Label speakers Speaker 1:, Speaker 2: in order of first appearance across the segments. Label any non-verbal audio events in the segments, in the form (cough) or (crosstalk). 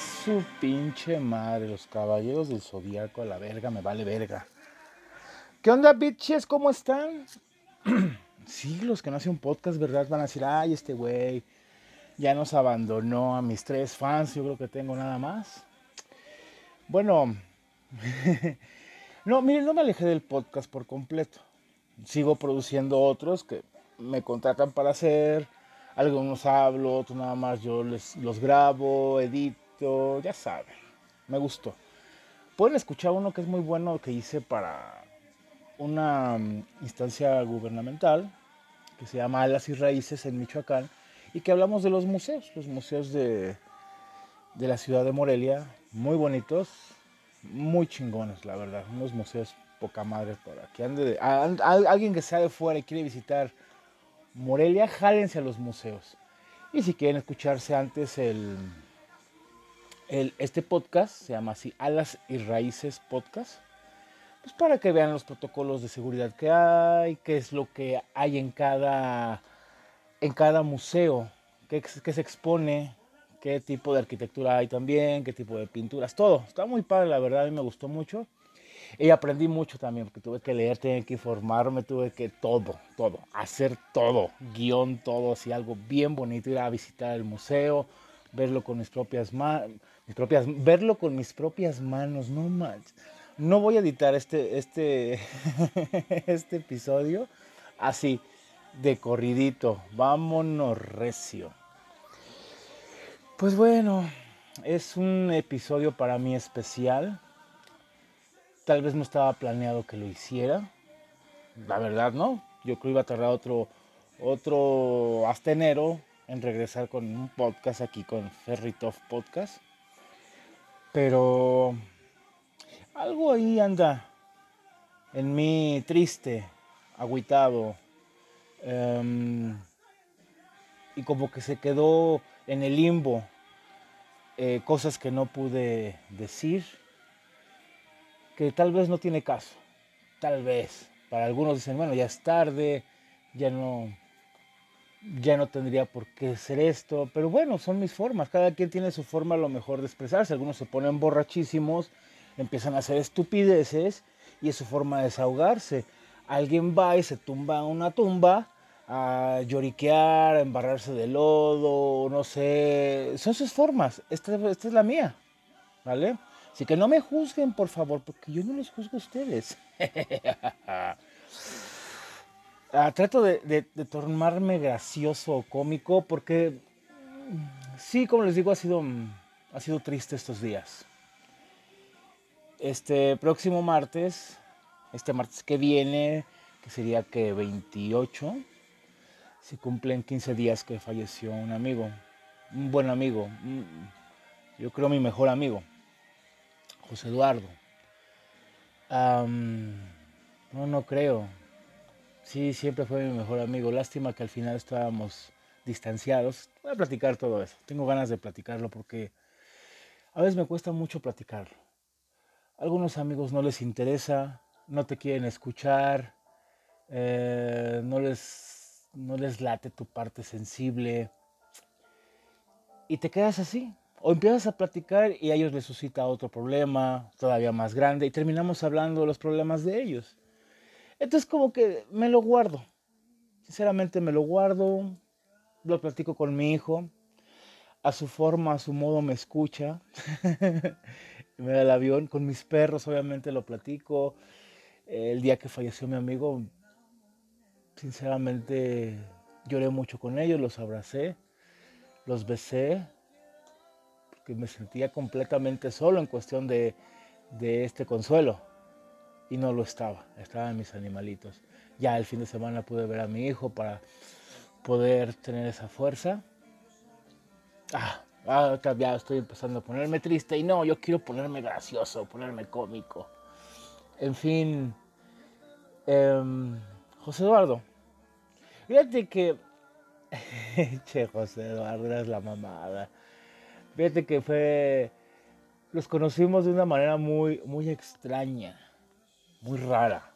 Speaker 1: su pinche madre, los caballeros del zodiaco a la verga, me vale verga. ¿Qué onda, bitches? ¿Cómo están? (clears throat) sí, que no hacen un podcast, ¿verdad? Van a decir, ay, este güey ya nos abandonó a mis tres fans, yo creo que tengo nada más. Bueno, (laughs) no, miren, no me alejé del podcast por completo. Sigo produciendo otros que me contratan para hacer. Algunos hablo, otros nada más yo les, los grabo, edito, ya saben. Me gustó. Pueden escuchar uno que es muy bueno que hice para una mm, instancia gubernamental que se llama Alas y Raíces en Michoacán y que hablamos de los museos, los museos de, de la ciudad de Morelia, muy bonitos, muy chingones, la verdad, unos museos poca madre por aquí. Ande alguien que sea de fuera y quiere visitar Morelia, jálense a los museos. Y si quieren escucharse antes el, este podcast, se llama así Alas y Raíces Podcast, pues para que vean los protocolos de seguridad que hay, qué es lo que hay en cada, en cada museo, qué, qué se expone, qué tipo de arquitectura hay también, qué tipo de pinturas, todo. Está muy padre, la verdad, a mí me gustó mucho. Y aprendí mucho también, porque tuve que leer, tuve que informarme, tuve que todo, todo, hacer todo, guion, todo, así algo bien bonito, ir a visitar el museo, verlo con mis propias manos, mis propias, verlo con mis propias manos, no manches. No voy a editar este, este, (laughs) este episodio así, de corridito, vámonos recio. Pues bueno, es un episodio para mí especial Tal vez no estaba planeado que lo hiciera. La verdad, no. Yo creo que iba a tardar otro, otro hasta enero en regresar con un podcast aquí con Ferritov Podcast. Pero algo ahí anda en mí triste, agüitado. Em, y como que se quedó en el limbo eh, cosas que no pude decir que tal vez no tiene caso, tal vez. Para algunos dicen, bueno, ya es tarde, ya no, ya no tendría por qué ser esto, pero bueno, son mis formas, cada quien tiene su forma lo mejor de expresarse, algunos se ponen borrachísimos, empiezan a hacer estupideces y es su forma de desahogarse. Alguien va y se tumba a una tumba a lloriquear, a embarrarse de lodo, no sé, son sus formas, esta, esta es la mía, ¿vale? Así que no me juzguen, por favor, porque yo no les juzgo a ustedes. (laughs) Ah, trato de, de, tornarme gracioso o cómico porque sí, como les digo, ha sido, ha sido triste estos días. Este próximo martes, este martes que viene, que sería que 28, se cumplen 15 días que falleció un amigo, un buen amigo, yo creo mi mejor amigo. José Eduardo. no, no creo. Sí, siempre fue mi mejor amigo. Lástima que al final estábamos distanciados. Voy a platicar todo eso. Tengo ganas de platicarlo porque a veces me cuesta mucho platicarlo. Algunos amigos no les interesa, no te quieren escuchar, eh, no, les, no les late tu parte sensible. Y te quedas así, o empiezas a platicar y a ellos les suscita otro problema todavía más grande y terminamos hablando de los problemas de ellos. Entonces como que me lo guardo. Sinceramente me lo guardo, lo platico con mi hijo, a su forma, a su modo me escucha, (laughs) me da el avión, con mis perros obviamente lo platico. El día que falleció mi amigo, sinceramente lloré mucho con ellos, los abracé, los besé, me sentía completamente solo en cuestión de, este consuelo. Y no lo estaba, estaban mis animalitos. Ya el fin de semana pude ver a mi hijo para poder tener esa fuerza. Ah, ah ya estoy empezando a ponerme triste y no, yo quiero ponerme gracioso, ponerme cómico. En fin, em, José Eduardo, fíjate que, (laughs) che, José Eduardo, es la mamada. Fíjate que fue. Los conocimos de una manera muy, muy extraña, muy rara.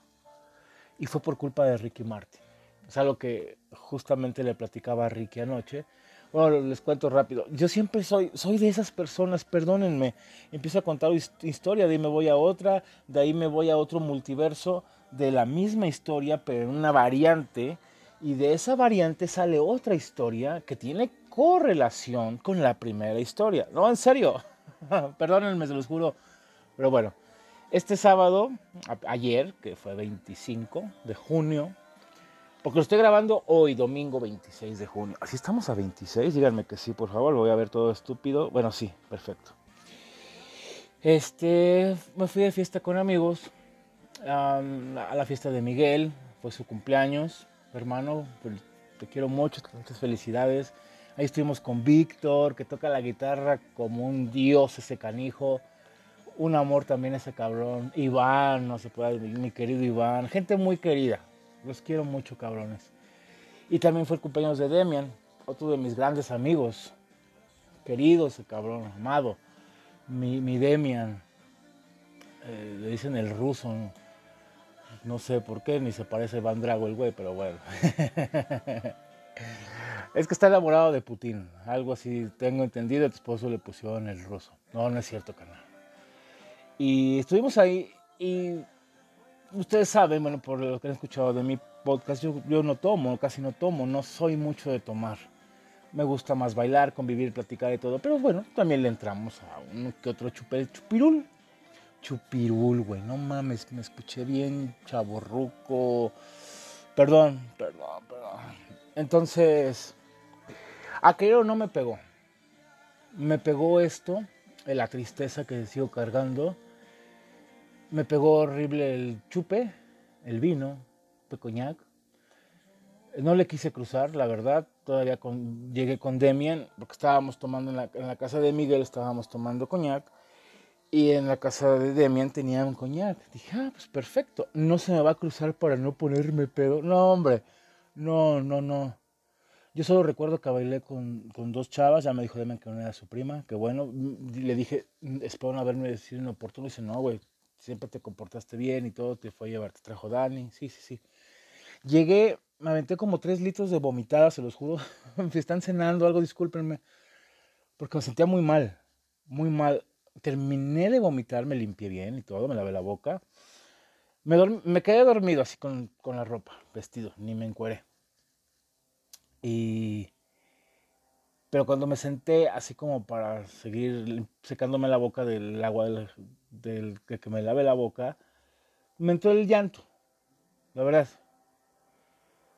Speaker 1: Y fue por culpa de Ricky Martin. Es algo que justamente le platicaba a Ricky anoche. Bueno, les cuento rápido. Yo siempre soy, soy de esas personas, perdónenme. Empiezo a contar historia, de ahí me voy a otra, de ahí me voy a otro multiverso de la misma historia, pero en una variante. Y de esa variante sale otra historia que tiene correlación con la primera historia. No, en serio. (laughs) Perdónenme, se los juro. Pero bueno, este sábado, ayer, que fue 25 de junio, porque lo estoy grabando hoy, domingo 26 de junio. Así estamos a 26, díganme que sí, por favor, voy a ver todo estúpido. Bueno, sí, perfecto. Este, me fui de fiesta con amigos a la fiesta de Miguel, fue su cumpleaños, hermano, te quiero mucho, muchas felicidades. Ahí estuvimos con Víctor, que toca la guitarra como un dios ese canijo. Un amor también ese cabrón. Iván, no se puede, mi querido Iván. Gente muy querida, los quiero mucho, cabrones. Y también fue el cumpleaños de Demian, otro de mis grandes amigos. Querido ese cabrón, amado. Mi, Demian. Eh, le dicen el ruso. ¿no? sé por qué, ni se parece a Iván Drago el güey, pero bueno. (laughs) es que está enamorado de Putin. Algo así tengo entendido. Tu esposo le pusieron el ruso. No, no es cierto, canal. Y estuvimos ahí y ustedes saben, bueno, por lo que han escuchado de mi podcast, yo, no tomo, casi no tomo, no soy mucho de tomar. Me gusta más bailar, convivir, platicar y todo. Pero bueno, también le entramos a uno que otro chupirul. Chupirul, güey, no mames, me escuché bien chaborruco. Perdón, perdón, perdón. Entonces, aquello no me pegó. Me pegó esto, la tristeza que sigo cargando me pegó horrible el chupe, el vino, de coñac. No le quise cruzar, la verdad. Todavía llegué con Demian, porque estábamos tomando en la, casa de Miguel, estábamos tomando coñac. Y en la casa de Demian tenía un coñac. Dije, ah, pues perfecto. No se me va a cruzar para no ponerme pedo. No, hombre. No, no, no. Yo solo recuerdo que bailé con, dos chavas. Ya me dijo Demian que no era su prima. Que bueno. Le dije, espero no haberme decidido inoportuno. Dice, no, güey, siempre te comportaste bien y todo, te fue a llevar, te trajo Dani, sí, sí, sí. Llegué, me aventé como tres litros de vomitada, se los juro. (laughs) si están cenando algo, discúlpenme, porque me sentía muy mal, muy mal. Terminé de vomitar, me limpié bien y todo, me lavé la boca. Me, me quedé dormido así con, con la ropa, vestido, ni me encueré. Y pero cuando me senté así como para seguir secándome la boca del agua del, que me lave la boca, me entró el llanto, la verdad.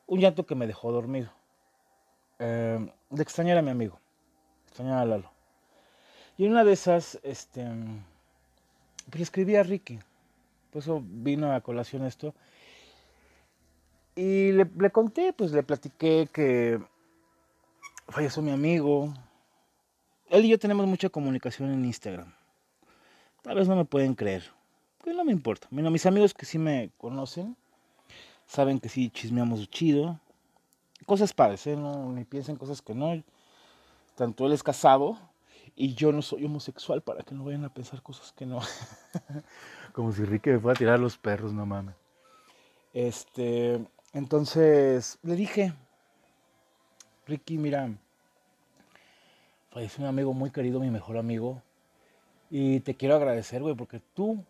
Speaker 1: Un llanto que me dejó dormido. Eh, de extrañar a mi amigo, extrañar a Lalo. Y en una de esas, este, pues le escribí a Ricky. Por eso vino a colación esto. Y le conté, pues le platiqué que falleció mi amigo. Él y yo tenemos mucha comunicación en Instagram. Tal vez no me pueden creer. Que no me importa. Mira, mis amigos que sí me conocen saben que sí chismeamos chido. Cosas padres, ¿eh? No, ni piensen cosas que no. Tanto él es casado y yo no soy homosexual para que no vayan a pensar cosas que no. (laughs) Como si Ricky me fuera a tirar los perros, no mames. Este, entonces le dije, Ricky, mira, falleció un amigo muy querido, mi mejor amigo. Y te quiero agradecer, güey, porque tú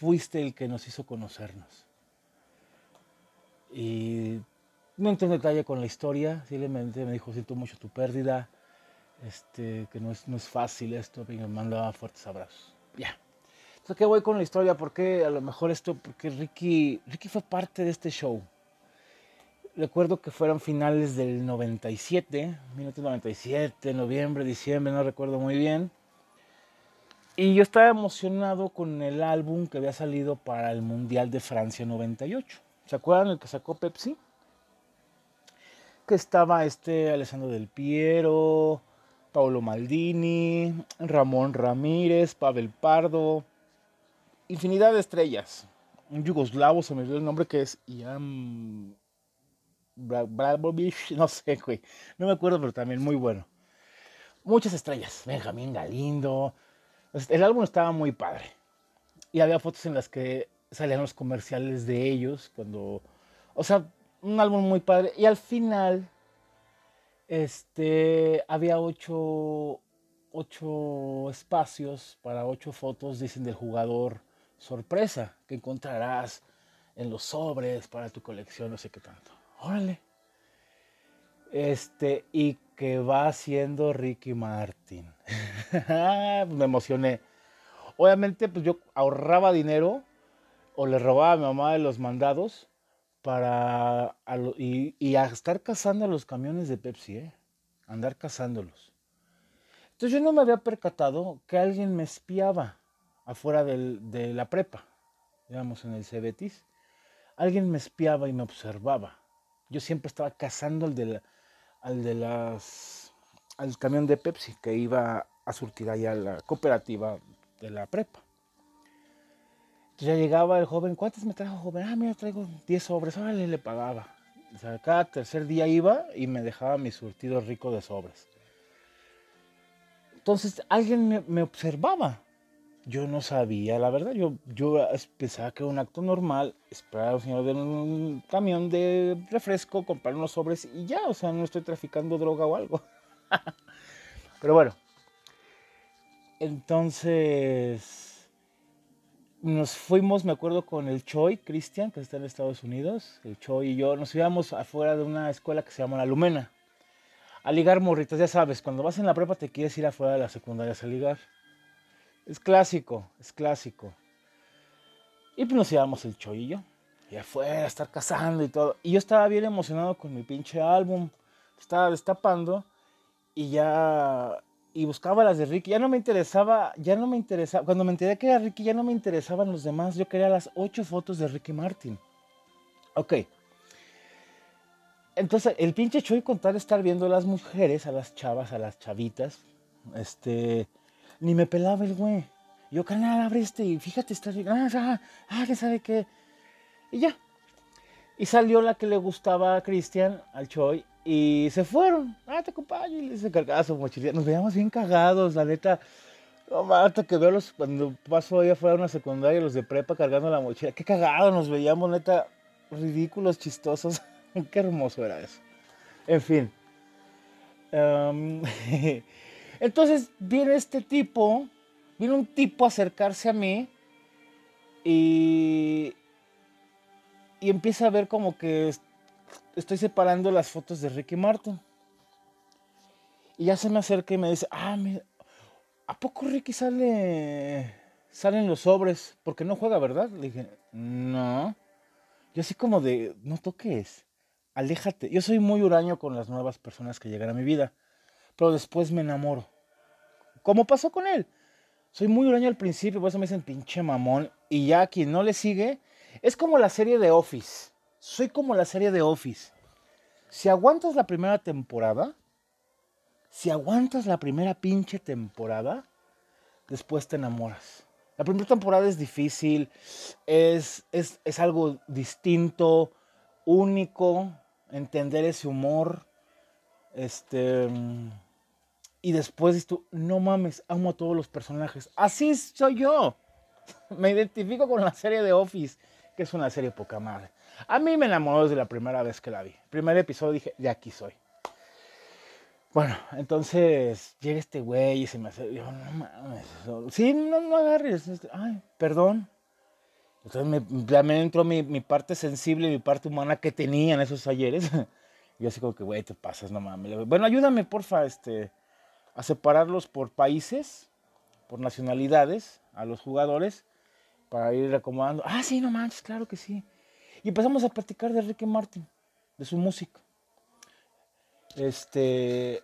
Speaker 1: fuiste el que nos hizo conocernos. Y no entré en detalle con la historia, simplemente me dijo, siento mucho tu pérdida, este, que no es, no es fácil esto, y me mandaba fuertes abrazos. Ya. Entonces, ¿qué voy con la historia? Porque a lo mejor esto, porque Ricky, Ricky fue parte de este show recuerdo que fueron finales del 97, 1997, noviembre, diciembre, no recuerdo muy bien. Y yo estaba emocionado con el álbum que había salido para el Mundial de Francia 98. ¿Se acuerdan el que sacó Pepsi? Que estaba este Alessandro Del Piero, Paolo Maldini, Ramón Ramírez, Pavel Pardo, infinidad de estrellas. Un yugoslavo se me dio el nombre que es Ian (laughs) no sé, güey. No me acuerdo, pero también muy bueno. Muchas estrellas. Benjamín Galindo. El álbum estaba muy padre. Y había fotos en las que salían los comerciales de ellos. Cuando. O sea, un álbum muy padre. Y al final. este, había ocho, ocho espacios para ocho fotos, dicen, del jugador sorpresa que encontrarás en los sobres para tu colección, no sé qué tanto. Órale. Este, y que va haciendo Ricky Martin. (laughs) Me emocioné. Obviamente, pues yo ahorraba dinero o le robaba a mi mamá de los mandados para y, a estar cazando los camiones de Pepsi, ¿eh? andar cazándolos. Entonces yo no me había percatado que alguien me espiaba afuera de la prepa, digamos en el Cebetis. Alguien me espiaba y me observaba. Yo siempre estaba cazando al de, al las al camión de Pepsi que iba a surtir allá a la cooperativa de la prepa. Entonces ya llegaba el joven, ¿cuántas me trajo joven? Ah, mira, traigo 10 sobres, órale, le pagaba. O sea, cada tercer día iba y me dejaba mi surtido rico de sobres. Entonces alguien me, observaba. Yo no sabía, la verdad, yo, yo pensaba que era un acto normal, esperar al señor de un camión de refresco, comprar unos sobres y ya, o sea, no estoy traficando droga o algo. (laughs) Pero bueno, entonces nos fuimos, me acuerdo, con el Choi, Cristian, que está en Estados Unidos. El Choi y yo nos íbamos afuera de una escuela que se llama La Lumena. A ligar morritas, ya sabes, cuando vas en la prepa te quieres ir afuera de la secundaria a ligar. Es clásico, es clásico. Y pues nos íbamos el Choi y afuera, estar cazando y todo. Y yo estaba bien emocionado con mi pinche álbum. Estaba destapando. Y ya y buscaba las de Ricky. Ya no me interesaba, ya no me interesaba. Cuando me enteré que era Ricky, ya no me interesaban los demás. Yo quería las ocho fotos de Ricky Martin. Ok. Entonces, el pinche Choy con tal estar viendo a las mujeres, a las chavas, a las chavitas, este, ni me pelaba el güey. Yo, canal, abre este y fíjate, está ah, ah, ah, que sabe qué. Y ya. Y salió la que le gustaba a Cristian, al Choi, y se fueron. Ah, te acompaño. Y se cargaba su mochila. Nos veíamos bien cagados, la neta. No, hasta que veo los, cuando paso ahí afuera de una secundaria, los de prepa cargando la mochila. Qué cagado nos veíamos, neta. Ridículos, chistosos. (laughs) Qué hermoso era eso. En fin. Em, (laughs) entonces viene este tipo, viene un tipo a acercarse a mí y, y empieza a ver como que estoy separando las fotos de Ricky Martin. Y ya se me acerca y me dice, ah, ¿a poco Ricky sale, salen los sobres? Porque no juega, ¿verdad? Le dije, no. Yo así como de, no toques, aléjate. Yo soy muy huraño con las nuevas personas que llegan a mi vida, pero después me enamoro. ¿Cómo pasó con él. Soy muy huraño al principio, por eso me dicen pinche mamón. Y ya quien no le sigue, es como la serie de Office soy como la serie de Office. Si aguantas la primera temporada, si aguantas la primera pinche temporada, después te enamoras. La primera temporada es difícil, es, es, es algo distinto, único, entender ese humor. Este. Y después dices tú, no mames, amo a todos los personajes. Así soy yo. (laughs) Me identifico con la serie de Office, que es una serie poca madre. A mí me enamoró desde la primera vez que la vi. Primer episodio dije, de aquí soy. Bueno, entonces llega este güey y se me hace, yo, no mames, sí, no, no agarres, este, ay, perdón. Entonces me, me entró mi, mi, parte sensible, mi parte humana que tenía en esos ayeres. (laughs) Y así como que, güey, te pasas, no mames. Bueno, ayúdame, porfa, este, a separarlos por países, por nacionalidades, a los jugadores, para ir acomodando. Ah, sí, no manches, claro que sí. Y empezamos a platicar de Ricky Martin, de su música. Este.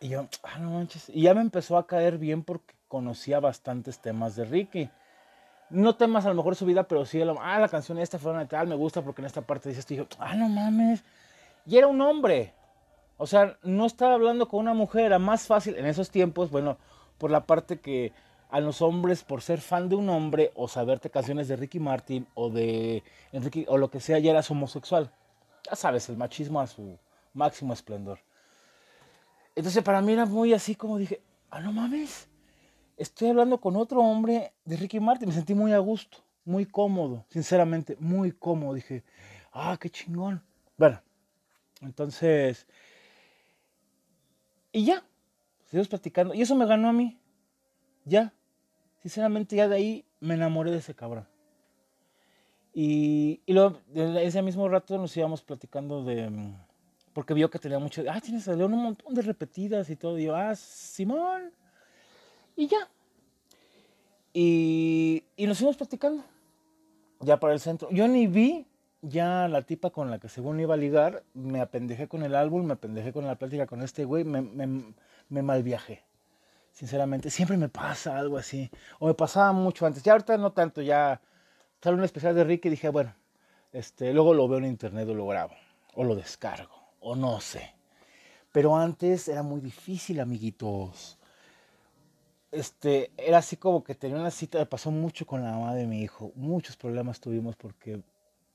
Speaker 1: Y yo, ah, no manches. Y ya me empezó a caer bien porque conocía bastantes temas de Ricky. No temas a lo mejor su vida, pero sí, ah, la canción esta fue tal, me gusta porque en esta parte dice esto. Y yo, ah, no mames. Y era un hombre. O sea, no estaba hablando con una mujer, era más fácil en esos tiempos, bueno, por la parte que a los hombres por ser fan de un hombre o saberte canciones de Ricky Martin o de Enrique o lo que sea, ya eras homosexual. Ya sabes, el machismo a su máximo esplendor. Entonces para mí era muy así como dije, ah, no mames, estoy hablando con otro hombre de Ricky Martin. Me sentí muy a gusto, muy cómodo, sinceramente, muy cómodo. Dije, ah, qué chingón. Bueno, entonces Y ya, seguimos platicando. Y eso me ganó a mí. Ya. Sinceramente, ya de ahí me enamoré de ese cabrón. Y, y luego, ese mismo rato nos íbamos platicando de. Mm, porque vio que tenía mucho. Ah, tienes a un montón de repetidas y todo. Y yo, ah, Simón. Y ya. Y, y nos fuimos platicando. Ya para el centro. Yo ni vi ya la tipa con la que según iba a ligar. Me apendejé con el álbum, me apendejé con la plática con este güey. Me, me, me mal viajé. Sinceramente, siempre me pasa algo así. O me pasaba mucho antes. Ya ahorita no tanto, ya sale un especial de Ricky y dije, bueno, este, luego lo veo en internet o lo grabo. O lo descargo. O no sé. Pero antes era muy difícil, amiguitos. Este, era así como que tenía una cita, pasó mucho con la mamá de mi hijo. Muchos problemas tuvimos porque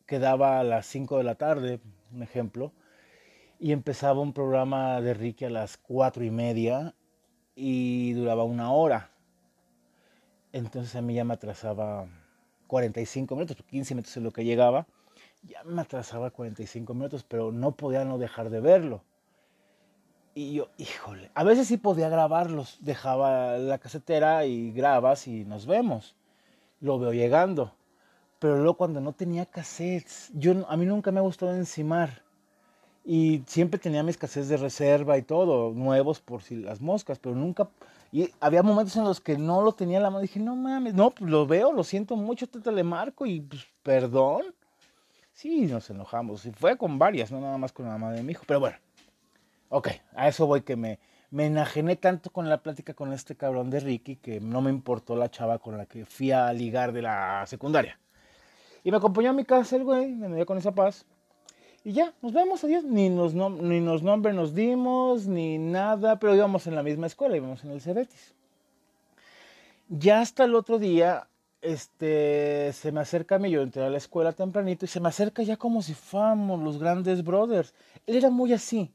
Speaker 1: quedaba a las 5 de la tarde, un ejemplo, y empezaba un programa de Ricky a las 4 y media y duraba una hora. Entonces a mí ya me atrasaba 45 minutos, 15 minutos es lo que llegaba. Ya me atrasaba 45 minutos, pero no podía no dejar de verlo. Y yo, híjole, a veces sí podía grabarlos, dejaba la casetera y grabas y nos vemos. Lo veo llegando. Pero luego cuando no tenía cassettes, yo, a mí nunca me ha gustado encimar. Y siempre tenía mis cassettes de reserva y todo, nuevos por si las moscas, pero nunca... Y había momentos en los que no lo tenía en la mano. Dije, no mames, no, pues lo veo, lo siento mucho, te, te le marco y pues perdón. Sí, nos enojamos. Y fue con varias, no nada más con la mamá de mi hijo. Pero bueno, ok, a eso voy que me, me enajené tanto con la plática con este cabrón de Ricky que no me importó la chava con la que fui a ligar de la secundaria. Y me acompañó a mi casa el güey, me dio con esa paz. Y ya, nos vemos, adiós. Ni nos, ni nos nombre nos dimos, ni nada, pero íbamos en la misma escuela, íbamos en el Cebetis. Ya hasta el otro día, este, se me acerca a mí, yo entré a la escuela tempranito y se me acerca ya como si fuéramos los grandes brothers. Él era muy así,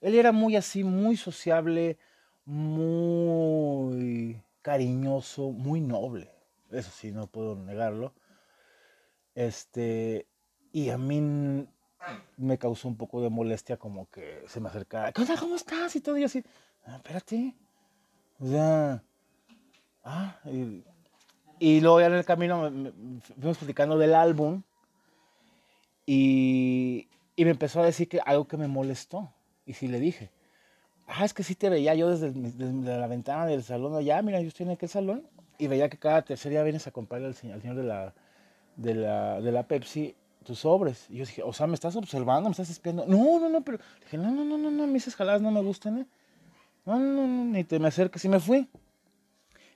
Speaker 1: él era muy así, muy sociable, muy cariñoso, muy noble. Eso sí, no puedo negarlo. Este, y a mí me causó un poco de molestia como que se me acercara, ¿qué onda? ¿Cómo estás? Y todo, y así, ah, espérate. O sea, ah, y, luego ya en el camino fuimos platicando del álbum y, y, me empezó a decir que algo que me molestó. Y sí le dije, ah, es que sí te veía yo desde, la ventana del salón allá, mira, yo estoy en aquel salón y veía que cada tercer día vienes a comprarle al señor, al señor de, la, de, la, de la Pepsi tus sobres. Y yo dije, o sea, ¿me estás observando? ¿Me estás espiando? No, no, no, pero dije, no, no, no, no, no, mis jaladas no me gustan, ¿eh? No, no, no, ni te me acerques y me fui.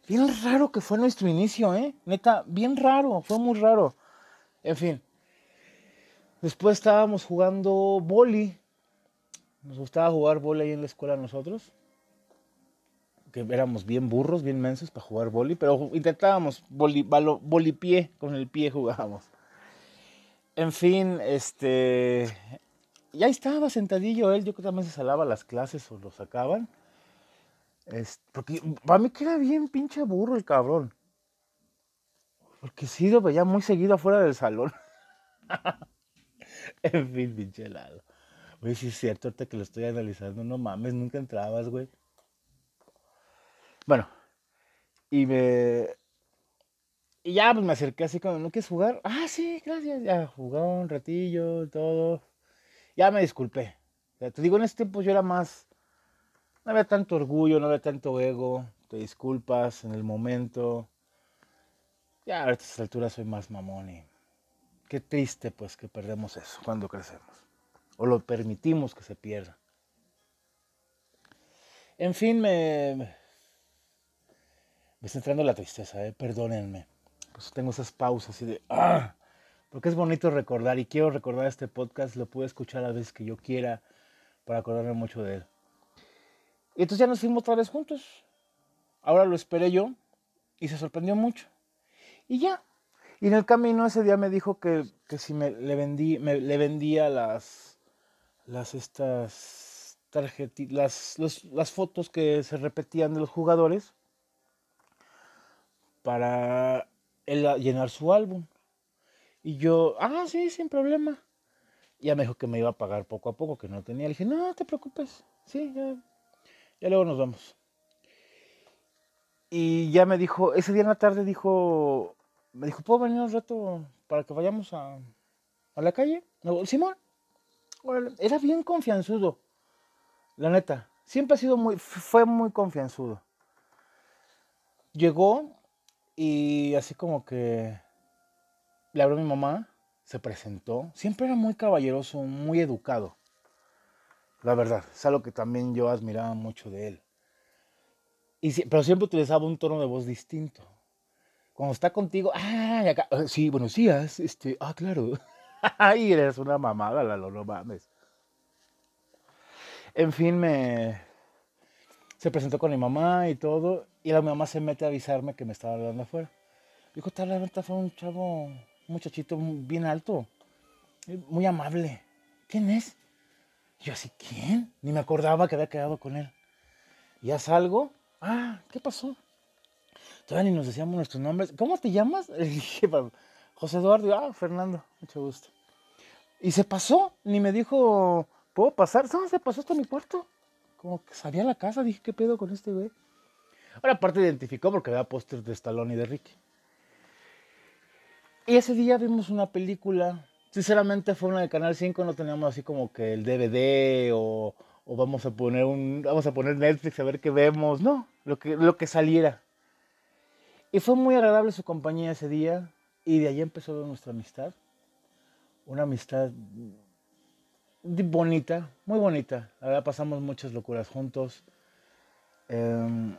Speaker 1: Bien raro que fue nuestro inicio, ¿eh? Neta, bien raro, fue muy raro. En fin. Después estábamos jugando boli. Nos gustaba jugar boli ahí en la escuela nosotros. Que éramos bien burros, bien mensos para jugar boli, pero intentábamos boli, pie, con el pie jugábamos. En fin, este. Ya estaba sentadillo él, yo creo que también se salaba las clases o lo sacaban. porque para mí que era bien pinche burro el cabrón. Porque sí lo veía muy seguido afuera del salón. (laughs) en fin, pinche helado. Oye, sí es cierto, ahorita que lo estoy analizando, no mames, nunca entrabas, güey. Bueno, y me, y ya pues me acerqué así como, ¿no quieres jugar? Ah, sí, gracias. Ya jugó un ratillo, todo. Ya me disculpé. te digo, en ese tiempo yo era más, no había tanto orgullo, no había tanto ego. Te disculpas en el momento. Ya a estas alturas soy más mamón y qué triste pues que perdemos eso cuando crecemos. O lo permitimos que se pierda. En fin, me, me está entrando la tristeza, ¿eh? perdónenme pues tengo esas pausas y de, ¡ah! Porque es bonito recordar y quiero recordar este podcast, lo puedo escuchar a veces que yo quiera para acordarme mucho de él. Y entonces ya nos fuimos otra vez juntos. Ahora lo esperé yo y se sorprendió mucho. Y ya. Y en el camino ese día me dijo que, que si me le, vendí, me, le vendía las, las estas tarjetitas, las, las fotos que se repetían de los jugadores para él llenar su álbum. Y yo, ah, sí, sin problema. Ya me dijo que me iba a pagar poco a poco, que no tenía. Le dije, no, te preocupes. Sí, ya. Ya luego nos vamos. Y ya me dijo, ese día en la tarde dijo, me dijo, ¿puedo venir un rato para que vayamos a, a la calle? Simón, era bien confianzudo, la neta. Siempre ha sido muy, fue muy confianzudo. Llegó y así como que le habló a mi mamá, se presentó. Siempre era muy caballeroso, muy educado. La verdad, es algo que también yo admiraba mucho de él. Y, pero siempre utilizaba un tono de voz distinto. Cuando está contigo, ah, sí, buenos días, este, ah, claro. (laughs) Ay, eres una mamada, Lalo, no mames. En fin, me se presentó con mi mamá y todo, y la mamá se mete a avisarme que me estaba hablando afuera. Dijo, tal, la neta fue un chavo, un muchachito bien alto, muy amable. ¿Quién es? yo así, ¿quién? Ni me acordaba que había quedado con él. Ya salgo, ah, ¿qué pasó? Todavía ni nos decíamos nuestros nombres. ¿Cómo te llamas? (laughs) Le dije, José Eduardo, ah, Fernando, mucho gusto. Y se pasó, ni me dijo, ¿puedo pasar? No, se pasó hasta mi cuarto. Como que sabía la casa, dije, ¿qué pedo con este güey? Ahora, aparte identificó porque había póster de Stallone y de Ricky. Y ese día vimos una película, sinceramente fue una de Canal 5, no teníamos así como que el DVD o, o, vamos a poner un vamos a poner Netflix a ver qué vemos, no, lo que, lo que saliera. Y fue muy agradable su compañía ese día y de ahí empezó nuestra amistad. Una amistad bonita, muy bonita. La verdad pasamos muchas locuras juntos, em,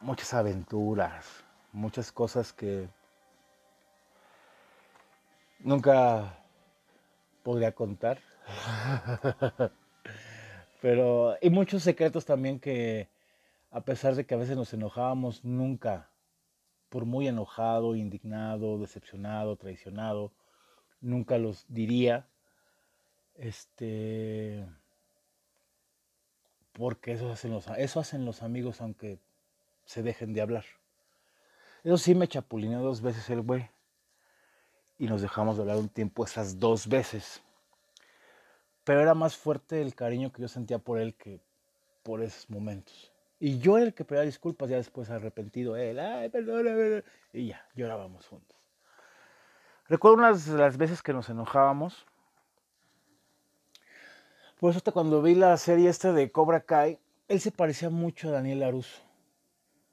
Speaker 1: muchas aventuras, muchas cosas que nunca podría contar. (laughs) Pero, y muchos secretos también que, a pesar de que a veces nos enojábamos, nunca, por muy enojado, indignado, decepcionado, traicionado, nunca los diría este. Porque eso hacen los, eso hacen los amigos aunque se dejen de hablar. Eso sí me chapulineó dos veces el güey. Y nos dejamos de hablar un tiempo esas dos veces. Pero era más fuerte el cariño que yo sentía por él que por esos momentos. Y yo era el que pedía disculpas, ya después arrepentido él. Ay, perdóname. Y ya, llorábamos juntos. Recuerdo unas las veces que nos enojábamos por eso hasta cuando vi la serie esta de Cobra Kai, él se parecía mucho a Daniel Laruso,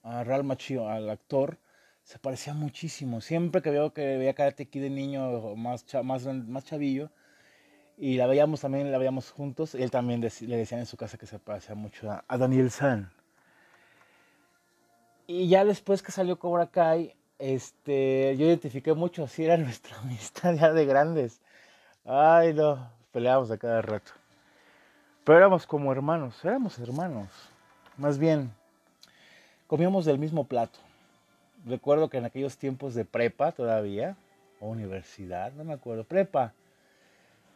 Speaker 1: a Real Machio, al actor, se parecía muchísimo. Siempre que veo que veía Karate Kid de niño más, más, más chavillo, y la veíamos también, la veíamos juntos, él también le decían en su casa que se parecía mucho a, a Daniel San. Y ya después que salió Cobra Kai, este, yo identifiqué mucho, así era (laughs) nuestra amistad ya de grandes. Ay, no, peleábamos a cada rato. Pero éramos como hermanos, éramos hermanos. Más bien, comíamos del mismo plato. Recuerdo que en aquellos tiempos de prepa todavía, o universidad, no me acuerdo, prepa.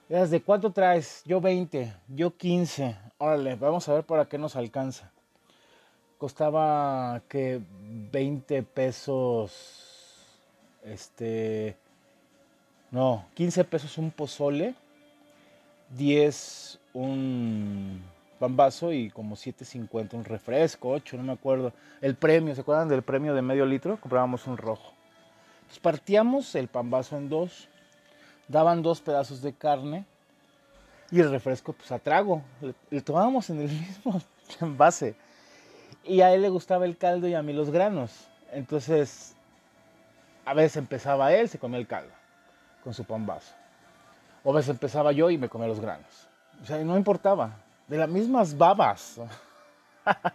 Speaker 1: Eras de cuánto traes? Yo 20, yo 15. Órale, vamos a ver para qué nos alcanza. Costaba que 20 pesos, este, no, 15 pesos un pozole 10 un bambazo y como 7.50 un refresco, 8, no me acuerdo. El premio, ¿se acuerdan del premio de medio litro? Comprábamos un rojo. Entonces partíamos el pambazo en dos, daban dos pedazos de carne y el refresco pues a trago. Le, tomábamos en el (laughs) mismo envase. Y a él le gustaba el caldo y a mí los granos. Entonces, a veces empezaba él, se comía el caldo con su pambazo. O a veces empezaba yo y me comía los granos. O sea, no importaba. De las mismas babas. (laughs)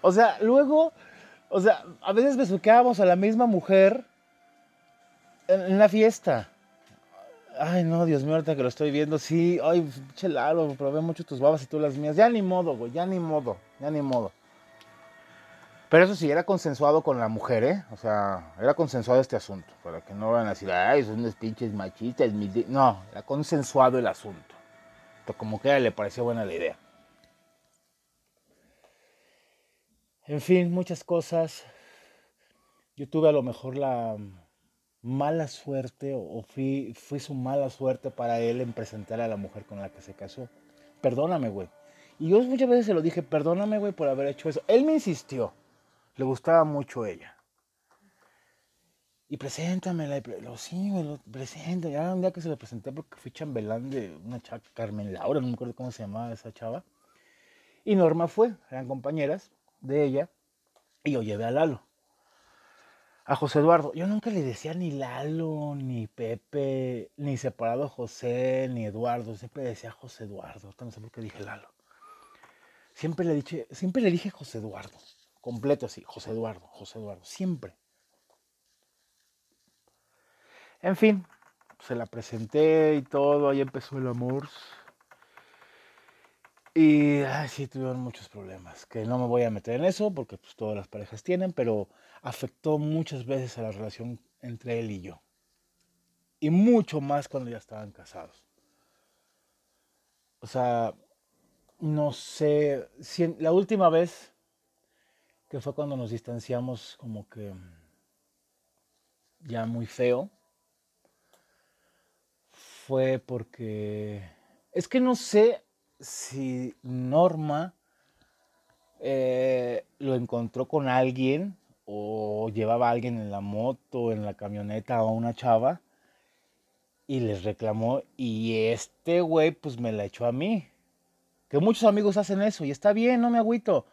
Speaker 1: o sea, luego, o sea, a veces besuqueábamos a la misma mujer en, la fiesta. Ay, no, Dios mío, ahorita que lo estoy viendo, sí, ay, chelado, probé mucho tus babas y tú las mías. Ya ni modo, güey, ya ni modo, ya ni modo. Pero eso sí, era consensuado con la mujer, ¿eh? O sea, era consensuado este asunto, para que no van a decir, ay, son unos pinches machistas. No, era consensuado el asunto. Pero como que le pareció buena la idea. En fin, muchas cosas. Yo tuve a lo mejor la mala suerte, o fui, fui su mala suerte para él en presentar a la mujer con la que se casó. Perdóname, güey. Y yo muchas veces se lo dije, perdóname, güey, por haber hecho eso. Él me insistió. Le gustaba mucho ella. Y preséntamela. Lo, sí, me lo presento. Ya un día que se lo presenté porque fui chambelán de una chava, Carmen Laura, no me acuerdo cómo se llamaba esa chava. Y Norma fue, eran compañeras de ella. Y yo llevé a Lalo. A José Eduardo. Yo nunca le decía ni Lalo, ni Pepe, ni separado José, ni Eduardo. Siempre decía José Eduardo. No sé por qué dije Lalo. Siempre le dije, siempre le dije José Eduardo. Completo así, José Eduardo, José Eduardo. Siempre. En fin, se la presenté y todo, ahí empezó el amor. Y ay, sí, tuvieron muchos problemas, que no me voy a meter en eso porque pues, todas las parejas tienen, pero afectó muchas veces a la relación entre él y yo. Y mucho más cuando ya estaban casados. O sea, no sé, si la última vez que fue cuando nos distanciamos como que ya muy feo, fue porque es que no sé si Norma eh, lo encontró con alguien o llevaba a alguien en la moto, en la camioneta o una chava y les reclamó y este güey pues me la echó a mí. Que muchos amigos hacen eso y está bien, no me agüito.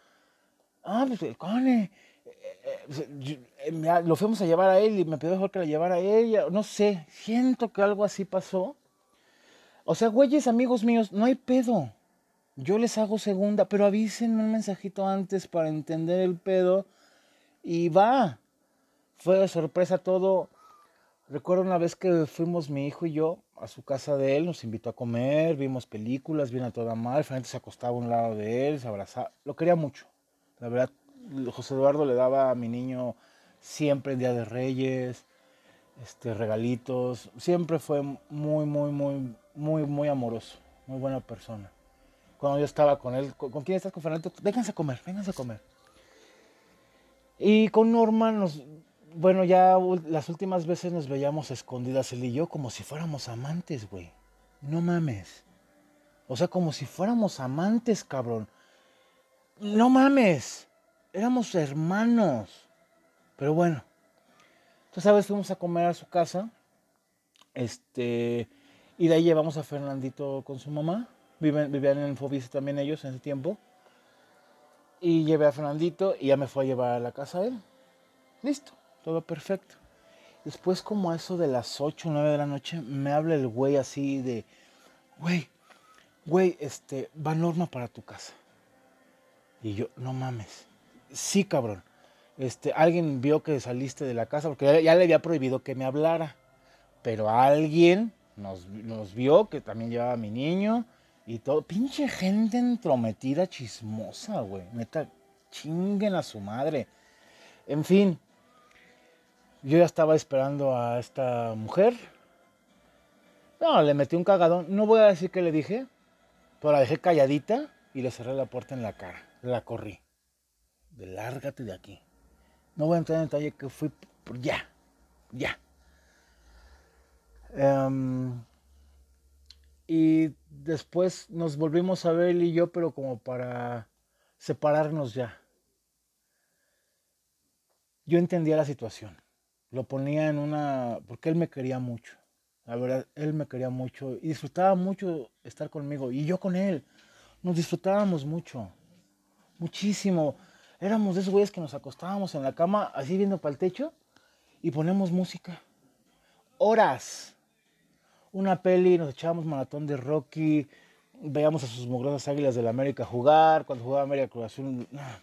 Speaker 1: Ah, pues el cone. Eh, eh, lo fuimos a llevar a él y me pidió mejor que la llevara a ella. No sé, siento que algo así pasó o sea, güeyes, amigos míos, no hay pedo. Yo les hago segunda, pero avísenme un mensajito antes para entender el pedo. Y va. Fue de sorpresa todo. Recuerdo una vez que fuimos mi hijo y yo a su casa de él, nos invitó a comer, vimos películas, vino a toda madre, frente se acostaba a un lado de él, se abrazaba, lo quería mucho. La verdad, José Eduardo le daba a mi niño siempre en Día de Reyes, este, regalitos, siempre fue muy, muy, muy, muy, muy amoroso, muy buena persona. Cuando yo estaba con él, ¿con, quién estás con Fernando? Vénganse a comer, vénganse a comer. Y con Norma nos, bueno, ya las últimas veces nos veíamos escondidas él y yo como si fuéramos amantes, güey. No mames. O sea, como si fuéramos amantes, cabrón. No mames. Éramos hermanos. Pero bueno. Entonces, ¿sabes? Fuimos a comer a su casa. Este. Y de ahí llevamos a Fernandito con su mamá. vivían en Fobis también ellos en ese tiempo. Y llevé a Fernandito y ya me fue a llevar a la casa a él. Listo, todo perfecto. Después como a eso de las 8 o 9 de la noche me habla el güey así de, güey, güey, este, va Norma para tu casa. Y yo, no mames. Sí, cabrón. Este, alguien vio que saliste de la casa porque ya le había prohibido que me hablara. Pero alguien nos, vio que también llevaba a mi niño y todo. Pinche gente entrometida, chismosa, güey. Neta, chinguen a su madre. En fin, yo ya estaba esperando a esta mujer. No, le metí un cagadón. No voy a decir qué le dije, pero la dejé calladita y le cerré la puerta en la cara. La corrí. De lárgate de aquí. No voy a entrar en detalle que fui por ya, ya. Em, y después nos volvimos a ver él y yo, pero como para separarnos ya. Yo entendía la situación. Lo ponía en una... porque él me quería mucho. La verdad, él me quería mucho y disfrutaba mucho estar conmigo. Y yo con él. Nos disfrutábamos mucho. Muchísimo. Éramos de esos güeyes que nos acostábamos en la cama, así viendo para el techo, y ponemos música. Horas una peli, nos echábamos maratón de Rocky, veíamos a sus mugrosas águilas de la América jugar, cuando jugaba América Cruz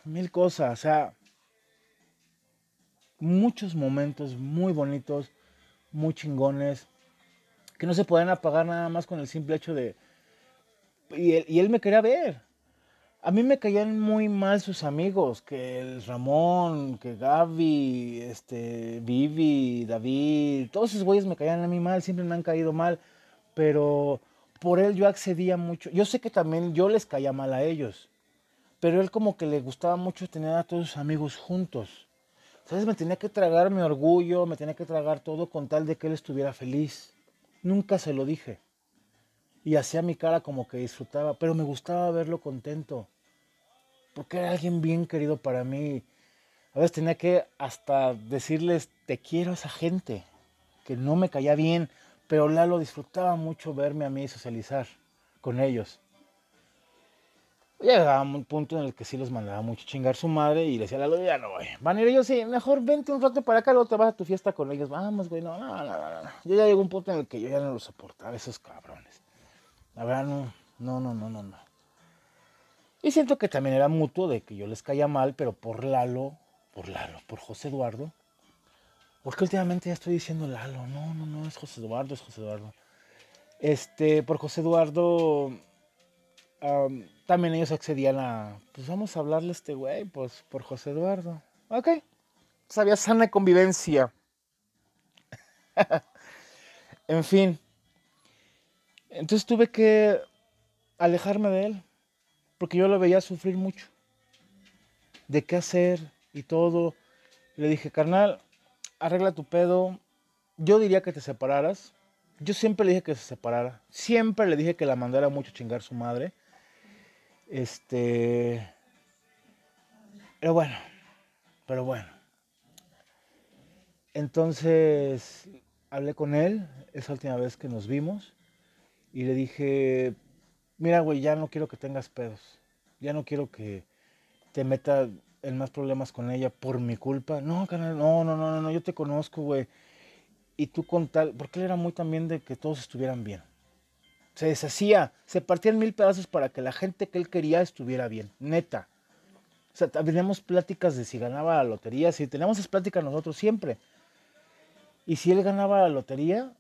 Speaker 1: mil cosas, o sea, muchos momentos muy bonitos, muy chingones, que no se pueden apagar nada más con el simple hecho de... Y él, y él me quería ver. A mí me caían muy mal sus amigos, que el Ramón, que Gaby, este, Vivi, David, todos esos güeyes me caían a mí mal, siempre me han caído mal, pero por él yo accedía mucho. Yo sé que también yo les caía mal a ellos, pero él como que le gustaba mucho tener a todos sus amigos juntos. ¿Sabes? Me tenía que tragar mi orgullo, me tenía que tragar todo con tal de que él estuviera feliz. Nunca se lo dije. Y hacía mi cara como que disfrutaba, pero me gustaba verlo contento, porque era alguien bien querido para mí. A veces tenía que hasta decirles, te quiero a esa gente, que no me caía bien, pero Lalo disfrutaba mucho verme a mí socializar con ellos. Llegaba un punto en el que sí los mandaba mucho chingar su madre y le decía, Lalo, ya no voy. Van a ir ellos, sí, mejor vente un rato para acá, luego te vas a tu fiesta con ellos. Vamos, güey, no, no, no, no. Yo ya llegó un punto en el que yo ya no los soportaba, esos cabrones. La verdad, no, no, no, no, no, no. Y siento que también era mutuo de que yo les caía mal, pero por Lalo, por Lalo, por José Eduardo. Porque últimamente ya estoy diciendo Lalo, no, no, no, es José Eduardo, es José Eduardo. Este, por José Eduardo, también ellos accedían a, pues vamos a hablarle a este güey, pues por José Eduardo. Ok, había sana convivencia. (laughs) en fin. Entonces tuve que alejarme de él, porque yo lo veía sufrir mucho. De qué hacer y todo. Le dije, carnal, arregla tu pedo. Yo diría que te separaras. Yo siempre le dije que se separara. Siempre le dije que la mandara mucho chingar su madre. Este. Pero bueno. Pero bueno. Entonces hablé con él esa última vez que nos vimos. Y le dije, mira, güey, ya no quiero que tengas pedos. Ya no quiero que te meta en más problemas con ella por mi culpa. No, canal, no, no, no, no, yo te conozco, güey. Y tú con tal, porque él era muy también de que todos estuvieran bien se deshacía, se partían mil pedazos para que la gente que él quería estuviera bien, neta. O sea, teníamos pláticas de si ganaba la lotería, si teníamos esas pláticas nosotros siempre. Y si él ganaba la lotería,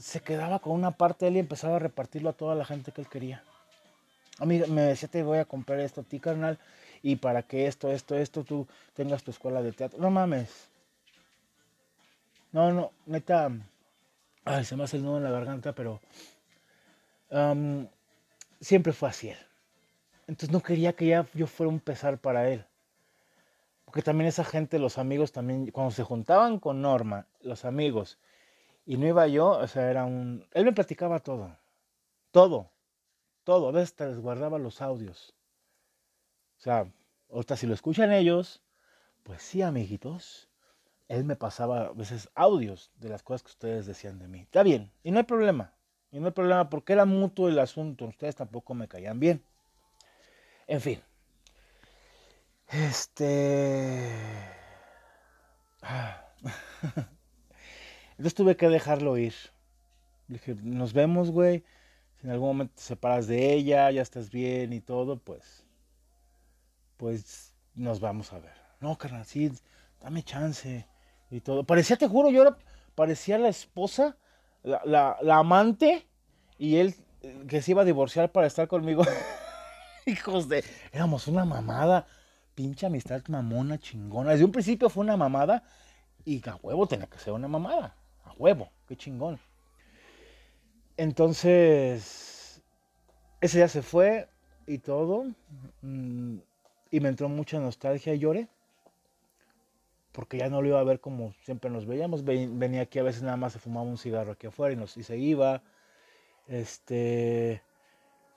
Speaker 1: se quedaba con una parte de él y empezaba a repartirlo a toda la gente que él quería. A mí me decía, te voy a comprar esto a ti, carnal, y para que esto, esto, esto, tú tengas tu escuela de teatro. No mames. No, no, neta. Ay, se me hace el nudo en la garganta, pero siempre fue así él. Entonces no quería que ya yo fuera un pesar para él. Porque también esa gente, los amigos también, cuando se juntaban con Norma, los amigos, y no iba yo, o sea, era un... Él me platicaba todo. Todo. Todo. A veces les guardaba los audios. O sea, ahorita si lo escuchan ellos, pues sí, amiguitos. Él me pasaba a veces audios de las cosas que ustedes decían de mí. Está bien, y no hay problema. Y no hay problema porque era mutuo el asunto. Ustedes tampoco me caían bien. En fin. Este... Ah. (laughs) Entonces tuve que dejarlo ir. dije, nos vemos, güey. Si en algún momento te separas de ella, ya estás bien y todo, pues... Pues nos vamos a ver. No, carnal, sí, dame chance y todo. Parecía, te juro, yo era, parecía la esposa la, amante y él eh, que se iba a divorciar para estar conmigo. (laughs) Hijos de... Éramos una mamada. Pinche amistad mamona, chingona. Desde un principio fue una mamada y a huevo tenía que ser una mamada. Huevo, qué chingón. Entonces, ese día se fue y todo. Mm, y me entró mucha nostalgia y lloré porque ya no lo iba a ver como siempre nos veíamos. Venía aquí a veces nada más se fumaba un cigarro aquí afuera y, nos, y se iba. Este,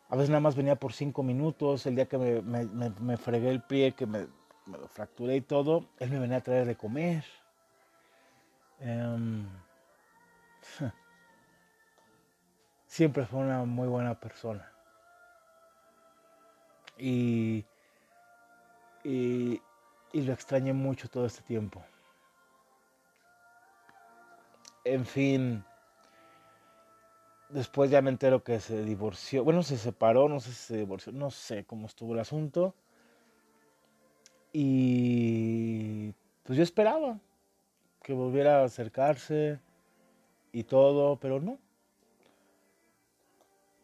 Speaker 1: a veces nada más venía por cinco minutos. El día que me, fregué el pie, que me, lo fracturé y todo, él me venía a traer de comer. Em, (laughs) siempre fue una muy buena persona. Y, y, y lo extrañé mucho todo este tiempo. En fin, después ya me entero que se divorció. Bueno, se separó, no sé si se divorció, no sé cómo estuvo el asunto. Y pues yo esperaba que volviera a acercarse y todo, pero no.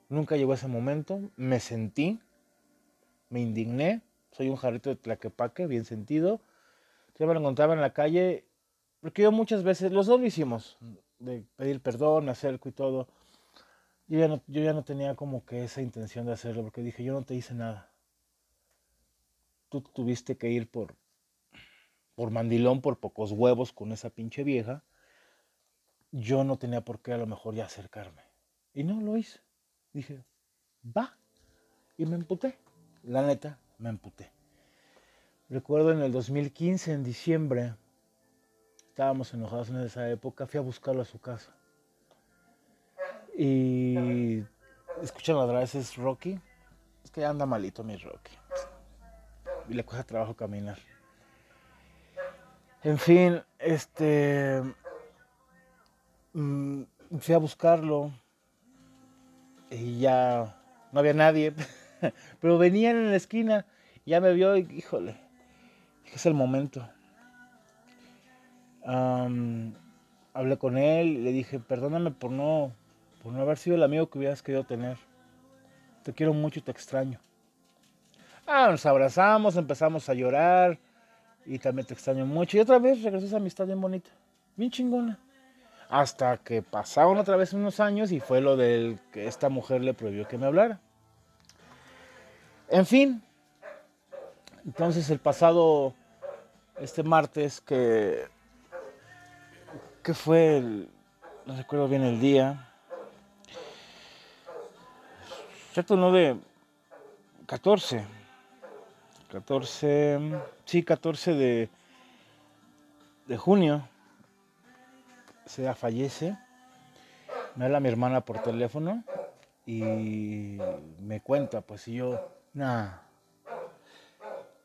Speaker 1: Nunca llegó ese momento. Me sentí, me indigné soy un jarrito de tlaquepaque, bien sentido. Yo me lo encontraba en la calle, porque yo muchas veces, los dos lo hicimos, de pedir perdón, acerco y todo. Yo ya, no, yo ya no tenía como que esa intención de hacerlo, porque dije, yo no te hice nada. Tú tuviste que ir por, por mandilón, por pocos huevos con esa pinche vieja. Yo no tenía por qué a lo mejor ya acercarme. Y no lo hice. Dije, va. Y me emputé. La neta, me emputé. Recuerdo en el 2015, en diciembre, estábamos enojados en esa época, fui a buscarlo a su casa. Y escuchan las veces Rocky. Es que anda malito mi Rocky. Y le cuesta trabajo caminar. En fin, este. Mm, fui a buscarlo. Y ya no había nadie. (laughs) Pero venían en la esquina. Ya me vio y, híjole, es el momento. hablé con él y le dije, perdóname por no, por no haber sido el amigo que hubieras querido tener. Te quiero mucho y te extraño. Ah, nos abrazamos, empezamos a llorar y también te extraño mucho. Y otra vez regresó esa amistad bien bonita, bien chingona. Hasta que pasaron otra vez unos años y fue lo del que esta mujer le prohibió que me hablara. En fin, entonces el pasado, este martes, que, que fue, el, no recuerdo bien el día, cierto 9, 14, 14, sí, 14 de, de junio, se fallece, me habla mi hermana por teléfono y me cuenta, pues y yo, nada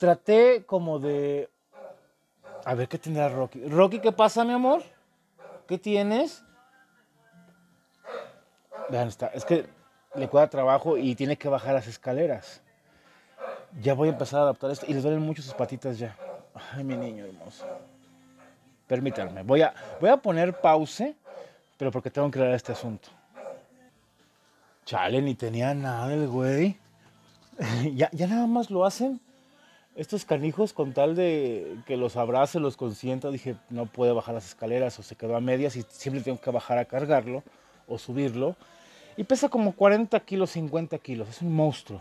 Speaker 1: traté como de... A ver, ¿qué tendrá Rocky? Rocky, ¿qué pasa, mi amor? ¿Qué tienes? Vean, está. Es que le cuesta trabajo y tiene que bajar las escaleras. Ya voy a empezar a adaptar esto. Y le duelen mucho sus patitas ya. Ay, mi niño hermoso. Permítanme. Voy a, voy a poner pause, pero porque tengo que crear este asunto. Chale, ni tenía nada el güey. (laughs) ya, ya nada más lo hacen estos canijos con tal de que los abrace, los consienta, dije, no puede bajar las escaleras o se quedó a medias y siempre tengo que bajar a cargarlo o subirlo. Y pesa como 40 kilos, 50 kilos, es un monstruo.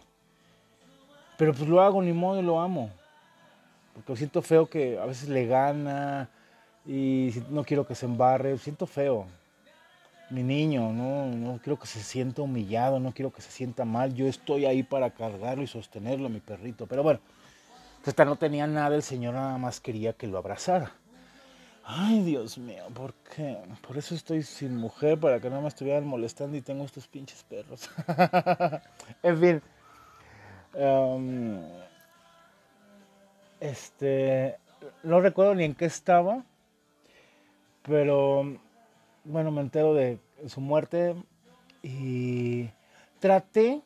Speaker 1: Pero pues lo hago, ni modo, lo amo. Porque siento feo que a veces le gana y no quiero que se embarre, siento feo. Mi niño, no, no quiero que se sienta humillado, no quiero que se sienta mal. Yo estoy ahí para cargarlo y sostenerlo, mi perrito. Pero bueno, esta no tenía nada, el Señor nada más quería que lo abrazara. Ay, Dios mío, ¿por qué? Por eso estoy sin mujer, para que no me estuvieran molestando y tengo estos pinches perros. (laughs) en fin. Em, este. No recuerdo ni en qué estaba. Pero. Bueno, me entero de su muerte. Y. Traté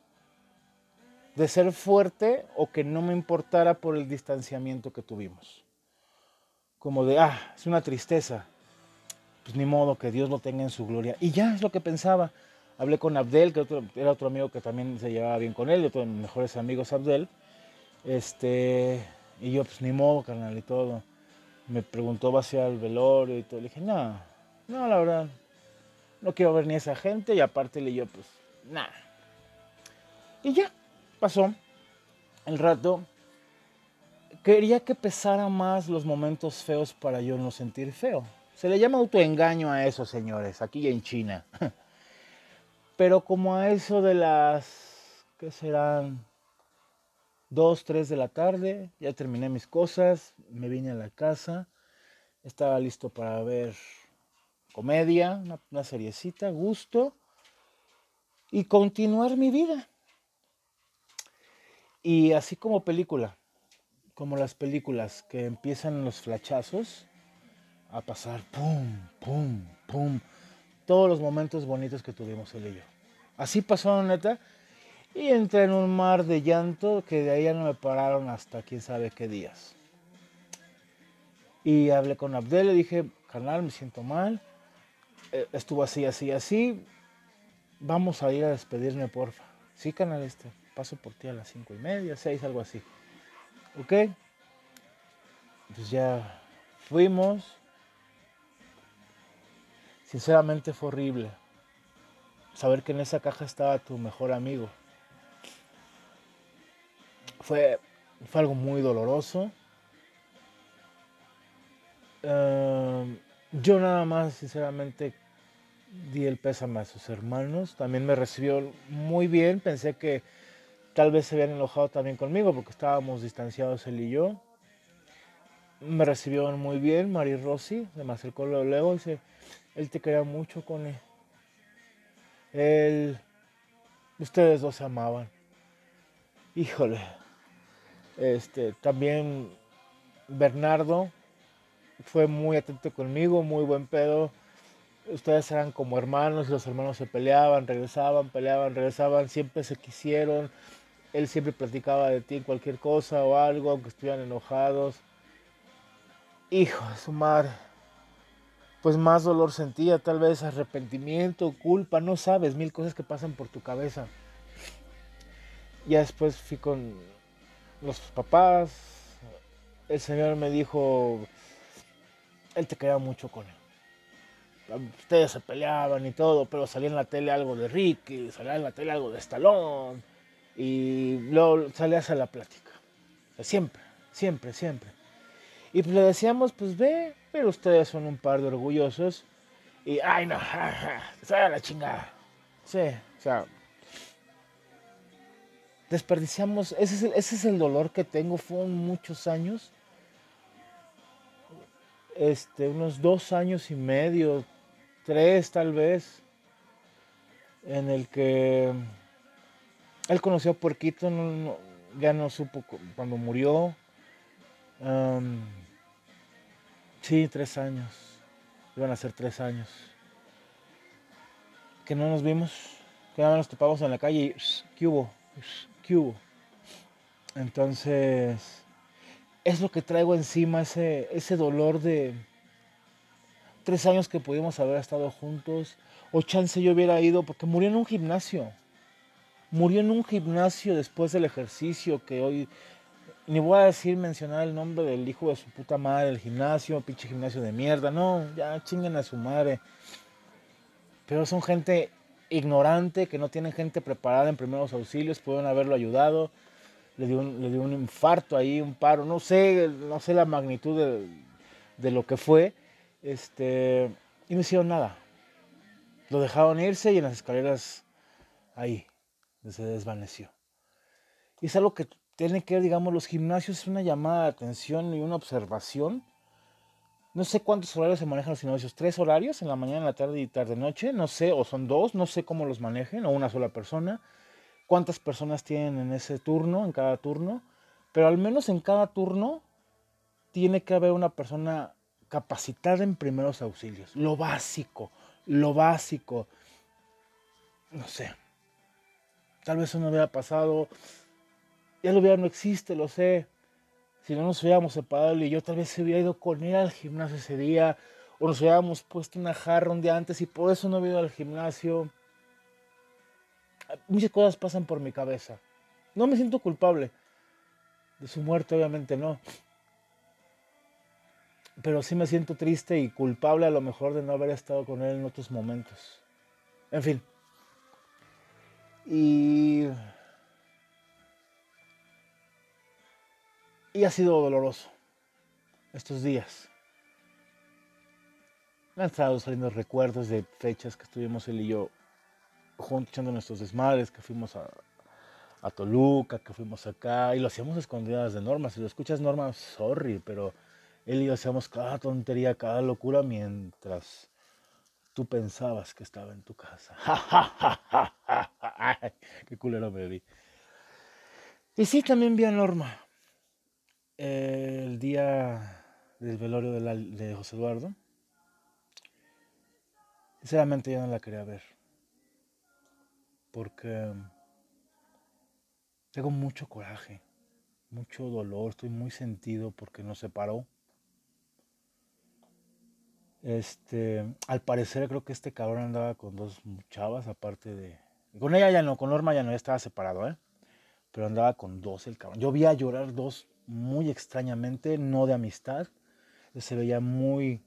Speaker 1: de ser fuerte o que no me importara por el distanciamiento que tuvimos. Como de, ah, es una tristeza. Pues ni modo, que Dios lo tenga en su gloria. Y ya es lo que pensaba. Hablé con Abdel, que era otro amigo que también se llevaba bien con él, de todos mis mejores amigos Abdel. Este, y yo, pues ni modo, carnal, y todo. Me preguntó, ¿va hacia el velorio y todo? Le dije, no, no, la verdad, no quiero ver ni a esa gente. Y aparte le yo, pues, nada. Y ya, pasó el rato. Quería que pesara más los momentos feos para yo no sentir feo. Se le llama autoengaño a eso, señores, aquí en China. (laughs) Pero como a eso de las, ¿qué serán? Dos, tres de la tarde, ya terminé mis cosas, me vine a la casa, estaba listo para ver comedia, una, una seriecita, gusto, y continuar mi vida. Y así como película, como las películas que empiezan los flachazos a pasar, pum, pum, pum, todos los momentos bonitos que tuvimos él y yo. Así pasó, neta, y entré en un mar de llanto que de ahí ya no me pararon hasta quién sabe qué días. Y hablé con Abdel, le dije, canal, me siento mal, eh, estuvo así, así, así, vamos a ir a despedirme, porfa. Sí, canal, este paso por ti a las cinco y media, seis, algo así. ¿Ok? Entonces ya fuimos. Sinceramente fue horrible. Saber que en esa caja estaba tu mejor amigo. Fue, fue algo muy doloroso. Em, yo nada más, sinceramente, di el pésame a sus hermanos. También me recibió muy bien. Pensé que tal vez se habían enojado también conmigo porque estábamos distanciados él y yo. Me recibió muy bien Mari Rossi, de me acercó luego dice, él te quería mucho con él. Él, ustedes dos se amaban. Híjole. Este, también Bernardo fue muy atento conmigo, muy buen pedo ustedes eran como hermanos los hermanos se peleaban, regresaban, peleaban, regresaban, siempre se quisieron. Él siempre platicaba de ti cualquier cosa o algo, aunque estuvieran enojados. Hijo su madre. Pues más dolor sentía, tal vez arrepentimiento, culpa, no sabes, mil cosas que pasan por tu cabeza. Ya después fui con los papás. El Señor me dijo, Él te queda mucho con Él ustedes se peleaban y todo, pero salía en la tele algo de Ricky, salía en la tele algo de Stallone, y luego salías a la plática. Siempre, siempre, siempre. Y pues le decíamos, pues ve, pero ustedes son un par de orgullosos. Y, ay no, (laughs) se la chingada. Sí, o sea, desperdiciamos, ese es, el, ese es el dolor que tengo, fueron muchos años. Este, unos dos años y medio, tres tal vez, en el que él conoció a Puerquito, ya no supo cuando murió. sí, tres años, iban a ser tres años. Que no nos vimos, que nada más nos topamos en la calle y ¿qué hubo? ¿Qué hubo? Entonces, es lo que traigo encima, ese, ese dolor de, tres años que pudimos haber estado juntos, o chance yo hubiera ido, porque murió en un gimnasio. Murió en un gimnasio después del ejercicio que hoy, ni voy a decir mencionar el nombre del hijo de su puta madre, el gimnasio, pinche gimnasio de mierda, no, ya chinguen a su madre. Pero son gente ignorante, que no tienen gente preparada en primeros auxilios, pueden haberlo ayudado, le dio un, le dio un infarto ahí, un paro, no sé, no sé la magnitud de, de lo que fue, este, y no hicieron nada. Lo dejaron irse y en las escaleras ahí se desvaneció. Y es algo que tiene que ver, digamos, los gimnasios, es una llamada de atención y una observación. No sé cuántos horarios se manejan los gimnasios, tres horarios, en la mañana, en la tarde y tarde-noche, no sé, o son dos, no sé cómo los manejen, o una sola persona. Cuántas personas tienen en ese turno, en cada turno, pero al menos en cada turno tiene que haber una persona capacitada en primeros auxilios. Lo básico, lo básico. No sé. Tal vez eso no hubiera pasado. Ya lo hubiera, no existe, lo sé. Si no nos hubiéramos separado y yo, tal vez se hubiera ido con él al gimnasio ese día. O nos hubiéramos puesto una jarra un día antes y por eso no hubiera ido al gimnasio. Muchas cosas pasan por mi cabeza. No me siento culpable. De su muerte, obviamente no pero sí me siento triste y culpable a lo mejor de no haber estado con él en otros momentos. En fin. Y... Y ha sido doloroso estos días. Me han estado saliendo recuerdos de fechas que estuvimos él y yo juntos echando nuestros desmadres, que fuimos a, a Toluca, que fuimos acá, y lo hacíamos escondidas de Norma. Si lo escuchas, Norma, sorry, pero él y yo hacíamos cada tontería, cada locura mientras tú pensabas que estaba en tu casa. (laughs) Qué culero me vi. Y sí, también vi a Norma. El día del velorio de, José Eduardo. Sinceramente yo no la quería ver. Porque tengo mucho coraje, mucho dolor, estoy muy sentido porque nos separó. Este, al parecer creo que este cabrón andaba con dos chavas, aparte de... Con ella ya no, con Norma ya no, ya estaba separado, ¿eh? Pero andaba con dos el cabrón. Yo vi a llorar dos muy extrañamente, no de amistad. Se veía muy,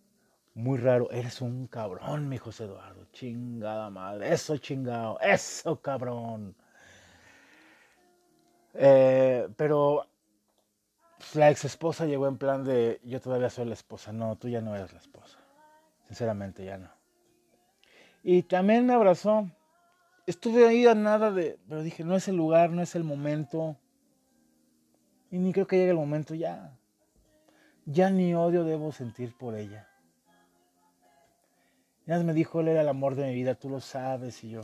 Speaker 1: muy raro. Eres un cabrón, mi José Eduardo. Chingada madre. Eso chingado. Eso cabrón. Eh, pero la ex esposa llegó en plan de yo todavía soy la esposa. No, tú ya no eres la esposa. Sinceramente ya no. Y también me abrazó. Estuve ahí a nada de, pero dije, no es el lugar, no es el momento. Y ni creo que llegue el momento ya. Ya ni odio debo sentir por ella. Ya me dijo, él era el amor de mi vida, tú lo sabes. Y yo,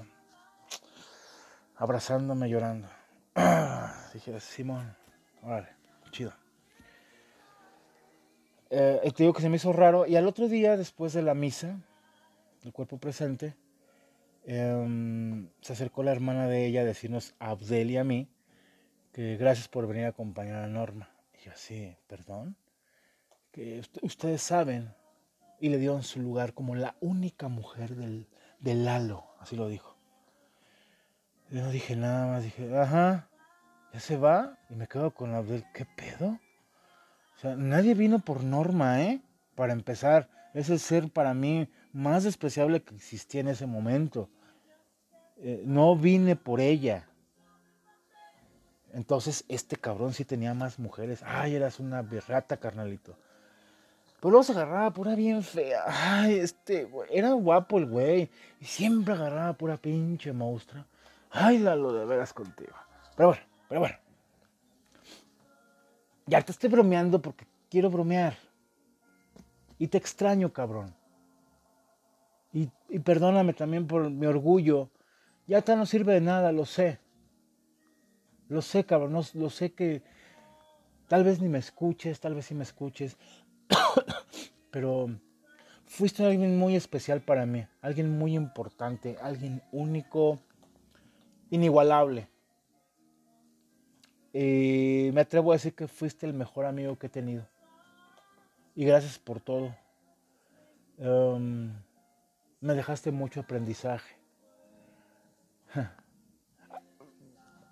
Speaker 1: abrazándome, llorando. (clears throat) Dije, Simón, órale, chido. Eh, te digo que se me hizo raro. Y al otro día, después de la misa, el cuerpo presente, em, se acercó la hermana de ella a decirnos a Abdel y a mí gracias por venir a acompañar a Norma. Y yo así, perdón, que ustedes saben, y le dio en su lugar como la única mujer del, del Lalo, así lo dijo. Yo no dije nada más, dije, ajá, ya se va, y me quedo con Abdel, ¿qué pedo? O sea, nadie vino por Norma, ¿eh? Para empezar, es el ser para mí más despreciable que existía en ese momento. Eh, no vine por ella. Entonces, este cabrón sí tenía más mujeres. Ay, eras una berrata, carnalito. Pero luego se agarraba pura bien fea. Ay, este, era guapo el güey. Y siempre agarraba pura pinche monstrua. Ay, Lalo, de veras contigo. Pero bueno, pero bueno. Ya te estoy bromeando porque quiero bromear. Y te extraño, cabrón. Y, perdóname también por mi orgullo. Ya te no sirve de nada, lo sé. Lo sé, cabrón. lo sé que tal vez ni me escuches, tal vez sí me escuches. (coughs) Pero fuiste alguien muy especial para mí. Alguien muy importante. Alguien único. Inigualable. Y me atrevo a decir que fuiste el mejor amigo que he tenido. Y gracias por todo. Em, me dejaste mucho aprendizaje.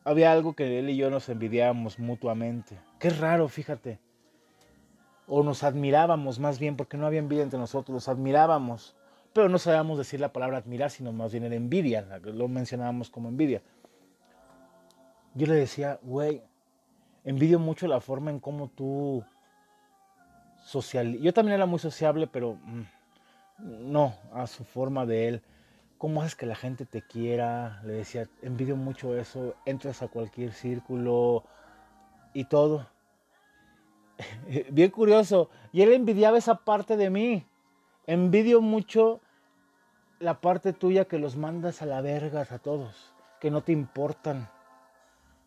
Speaker 1: Había algo que él y yo nos envidiábamos mutuamente. Qué raro, fíjate. O nos admirábamos más bien, porque no había envidia entre nosotros, los admirábamos. Pero no sabíamos decir la palabra admirar, sino más bien era envidia. Lo mencionábamos como envidia. Yo le decía, güey, envidio mucho la forma en cómo tú social. Yo también era muy sociable, pero mm, no a su forma de él. ¿Cómo haces que la gente te quiera? Le decía, envidio mucho eso. Entras a cualquier círculo y todo. (laughs) Bien curioso. Y él envidiaba esa parte de mí. Envidio mucho la parte tuya que los mandas a la verga a todos, que no te importan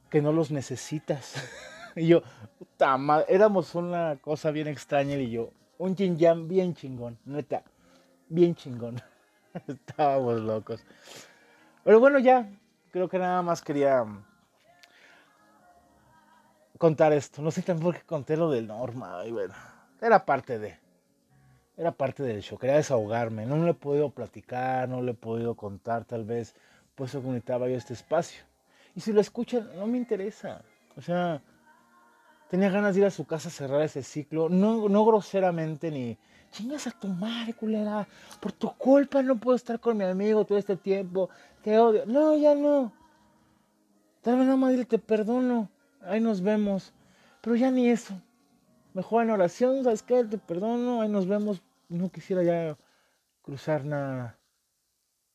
Speaker 1: que no los necesitas. (laughs) y yo, puta madre, éramos una cosa bien extraña y yo, un yin bien chingón, neta, bien chingón. (laughs) Estábamos locos. Pero bueno, ya, creo que nada más quería contar esto. No sé tampoco qué conté lo del Norma. Y bueno, era parte de. Era parte del show. Quería desahogarme. No le he podido platicar, no le he podido contar, tal vez. Por eso conectaba yo este espacio. Y si lo escuchan, no me interesa. O sea, tenía ganas de ir a su casa a cerrar ese ciclo. No, no groseramente ni, chingas a tu madre, culera. Por tu culpa no puedo estar con mi amigo todo este tiempo. Te odio. No, ya no. Tal vez nada más te perdono. Ahí nos vemos. Pero ya ni eso. Mejor en oración, ¿sabes qué? Te perdono. Ahí nos vemos. No quisiera ya cruzar nada.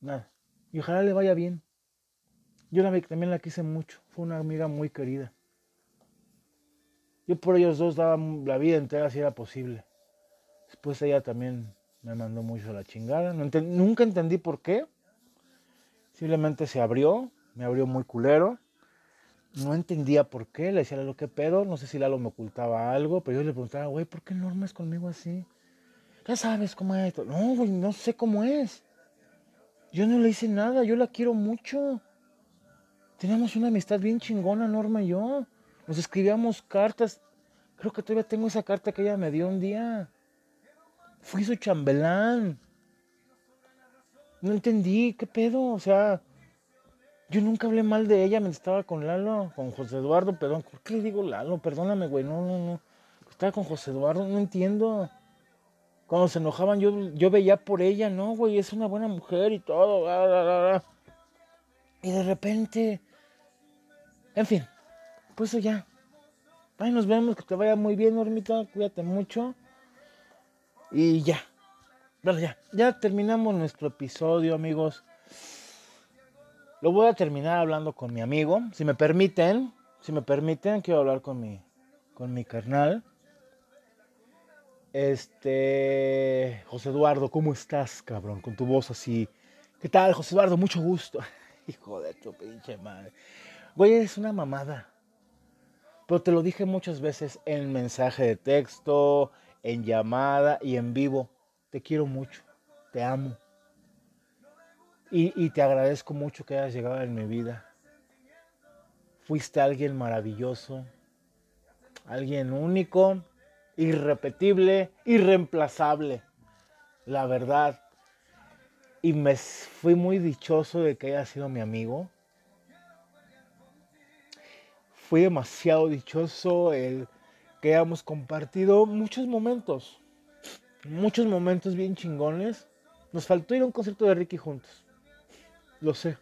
Speaker 1: Nada. Y ojalá le vaya bien. Yo también la quise mucho, fue una amiga muy querida. Yo por ellos dos daba la vida entera si era posible. Después ella también me mandó mucho a la chingada. nunca entendí por qué. Simplemente se abrió, me abrió muy culero. No entendía por qué, le decía Lalo, ¿qué pedo? No sé si Lalo me ocultaba algo, pero yo le preguntaba, güey, ¿por qué Norma es conmigo así? Ya sabes cómo es esto. No, güey, no sé cómo es. Yo no le hice nada, yo la quiero mucho. Teníamos una amistad bien chingona, Norma y yo. Nos escribíamos cartas. Creo que todavía tengo esa carta que ella me dio un día. Fui su chambelán. No entendí, ¿qué pedo? O sea, yo nunca hablé mal de ella mientras estaba con Lalo, con José Eduardo, perdón. ¿Por qué le digo Lalo? Perdóname, güey. No, no, no. Estaba con José Eduardo, no entiendo. Cuando se enojaban, yo, yo veía por ella, no, güey, es una buena mujer y todo. y de repente en fin, pues eso ya. Ahí nos vemos, que te vaya muy bien, Normita, cuídate mucho. Y ya. Bueno, ya, ya terminamos nuestro episodio, amigos. Lo voy a terminar hablando con mi amigo. Si me permiten, si me permiten, quiero hablar con mi, con mi carnal. Este, José Eduardo, ¿cómo estás, cabrón? Con tu voz así. ¿Qué tal, José Eduardo? Mucho gusto. (laughs) Hijo de tu pinche madre. Güey, eres una mamada. Pero te lo dije muchas veces en mensaje de texto, en llamada y en vivo. Te quiero mucho, te amo. Y, te agradezco mucho que hayas llegado en mi vida. Fuiste alguien maravilloso, alguien único, irrepetible, irreemplazable, la verdad. Y me fui muy dichoso de que hayas sido mi amigo. Fui demasiado dichoso el que hayamos compartido muchos momentos muchos momentos bien chingones. Nos faltó ir a un concierto de Ricky juntos. Lo sé.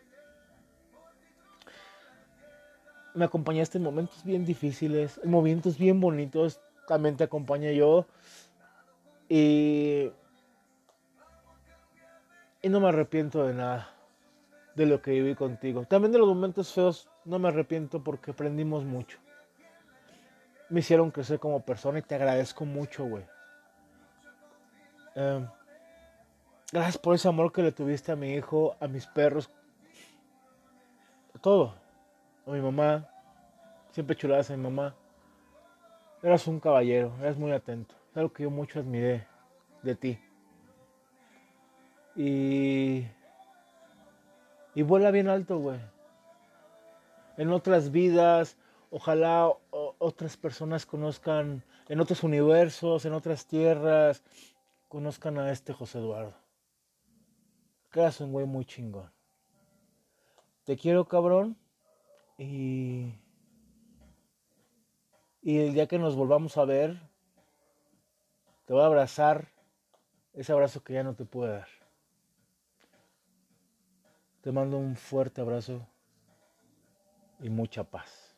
Speaker 1: Me acompañaste en momentos bien difíciles, en momentos bien bonitos. También te acompañé yo. Y. Y no me arrepiento de nada. De lo que viví contigo. También de los momentos feos no me arrepiento porque aprendimos mucho. Me hicieron crecer como persona y te agradezco mucho, güey. Em, gracias por ese amor que le tuviste a mi hijo, a mis perros, a todo. A mi mamá, siempre chuladas a mi mamá. Eras un caballero, eras muy atento. Es algo que yo mucho admiré de ti. Y. Y vuela bien alto, güey. En otras vidas, ojalá otras personas conozcan en otros universos, en otras tierras, conozcan a este José Eduardo. Que un güey muy chingón. Te quiero, cabrón. Y. Y el día que nos volvamos a ver, te voy a abrazar ese abrazo que ya no te puedo dar. Te mando un fuerte abrazo y mucha paz.